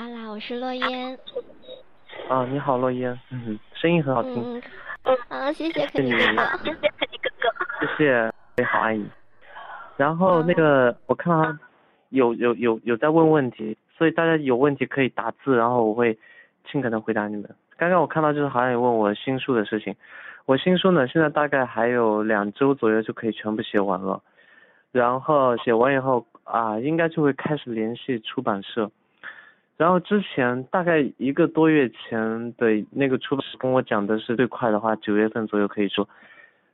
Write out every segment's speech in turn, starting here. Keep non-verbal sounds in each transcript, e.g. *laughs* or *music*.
阿拉，我是洛烟。啊，你好，洛烟，嗯，声音很好听。嗯，啊，谢谢肯尼哥哥。谢谢肯尼哥哥。谢谢，你好，爱你。然后那个，我看到有有有有在问问题，所以大家有问题可以打字，然后我会尽可能回答你们。刚刚我看到就是好像有问我新书的事情，我新书呢现在大概还有两周左右就可以全部写完了，然后写完以后啊，应该就会开始联系出版社。然后之前大概一个多月前的那个出版社跟我讲的是最快的话九月份左右可以出，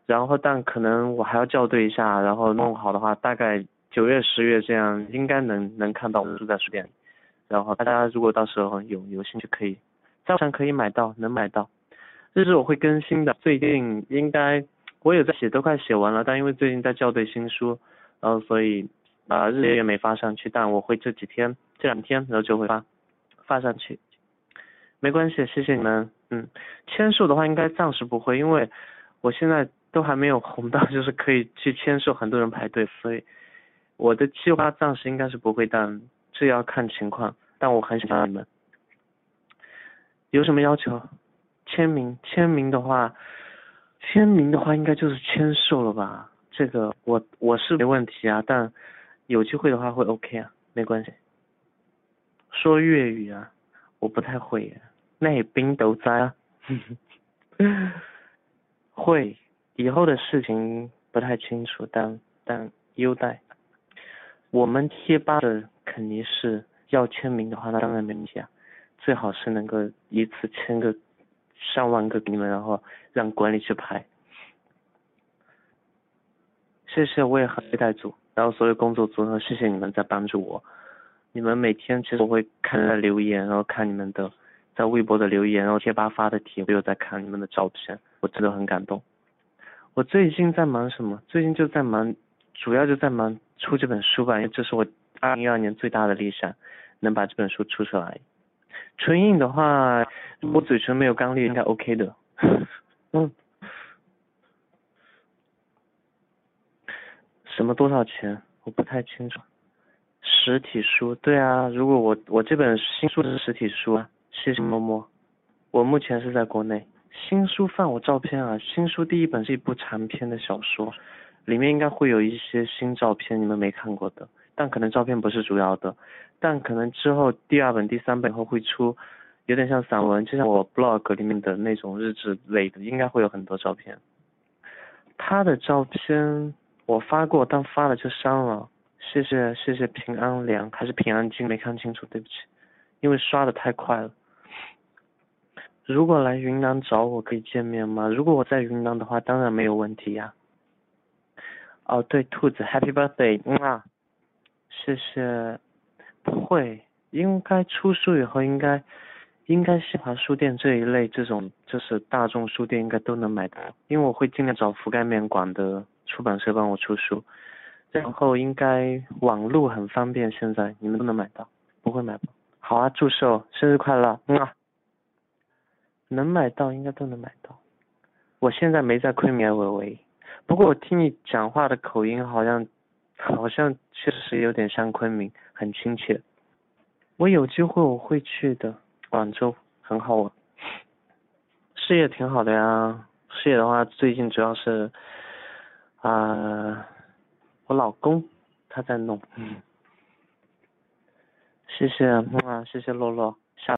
然后但可能我还要校对一下，然后弄好的话大概九月十月这样应该能能看到我们在书店，然后大家如果到时候有有兴趣可以。照常可以买到，能买到。日志我会更新的，最近应该我有在写，都快写完了，但因为最近在校对新书，然后所以啊日也没发上去，但我会这几天这两天然后就会发发上去。没关系，谢谢你们。嗯，签售的话应该暂时不会，因为我现在都还没有红到 *laughs* 就是可以去签售，很多人排队，所以我的计划暂时应该是不会，但这要看情况。但我很喜欢你们。有什么要求？签名，签名的话，签名的话应该就是签售了吧？这个我我是没问题啊，但有机会的话会 OK 啊，没关系。说粤语啊，我不太会。那也冰都在啊。*laughs* 会，以后的事情不太清楚，但但优待。我们贴吧的肯定是要签名的话，那当然没问题啊。最好是能够一次签个上万个给你们，然后让管理去排。谢谢，我也很期待组，然后所有工作组，然后谢谢你们在帮助我。你们每天其实我会看留言，然后看你们的在微博的留言，然后贴吧发的帖，我有在看你们的照片，我真的很感动。我最近在忙什么？最近就在忙，主要就在忙出这本书吧，因为这是我二零一二年最大的理想，能把这本书出出来。唇印的话，我嘴唇没有干裂，应该 OK 的。嗯。*laughs* 什么多少钱？我不太清楚。实体书，对啊，如果我我这本新书是实体书啊，谢谢摸摸。我目前是在国内。新书放我照片啊，新书第一本是一部长篇的小说，里面应该会有一些新照片，你们没看过的。但可能照片不是主要的，但可能之后第二本、第三本后会出，有点像散文，就像我 blog 里面的那种日志类的，应该会有很多照片。他的照片我发过，但发了就删了。谢谢谢谢平安良还是平安京没看清楚，对不起，因为刷的太快了。如果来云南找我可以见面吗？如果我在云南的话，当然没有问题呀。哦对，兔子，Happy Birthday，嗯啊。谢谢，不会，应该出书以后应该，应该新华书店这一类这种就是大众书店应该都能买到，因为我会尽量找覆盖面广的出版社帮我出书，然后应该网络很方便，现在你们都能买到，不会买不好啊，祝寿，生日快乐，嗯啊，能买到应该都能买到，我现在没在昆明喂喂，不过我听你讲话的口音好像。好像确实有点像昆明，很亲切。我有机会我会去的，广州很好玩，事业挺好的呀。事业的话，最近主要是啊，我老公他在弄。谢谢啊，谢谢洛洛。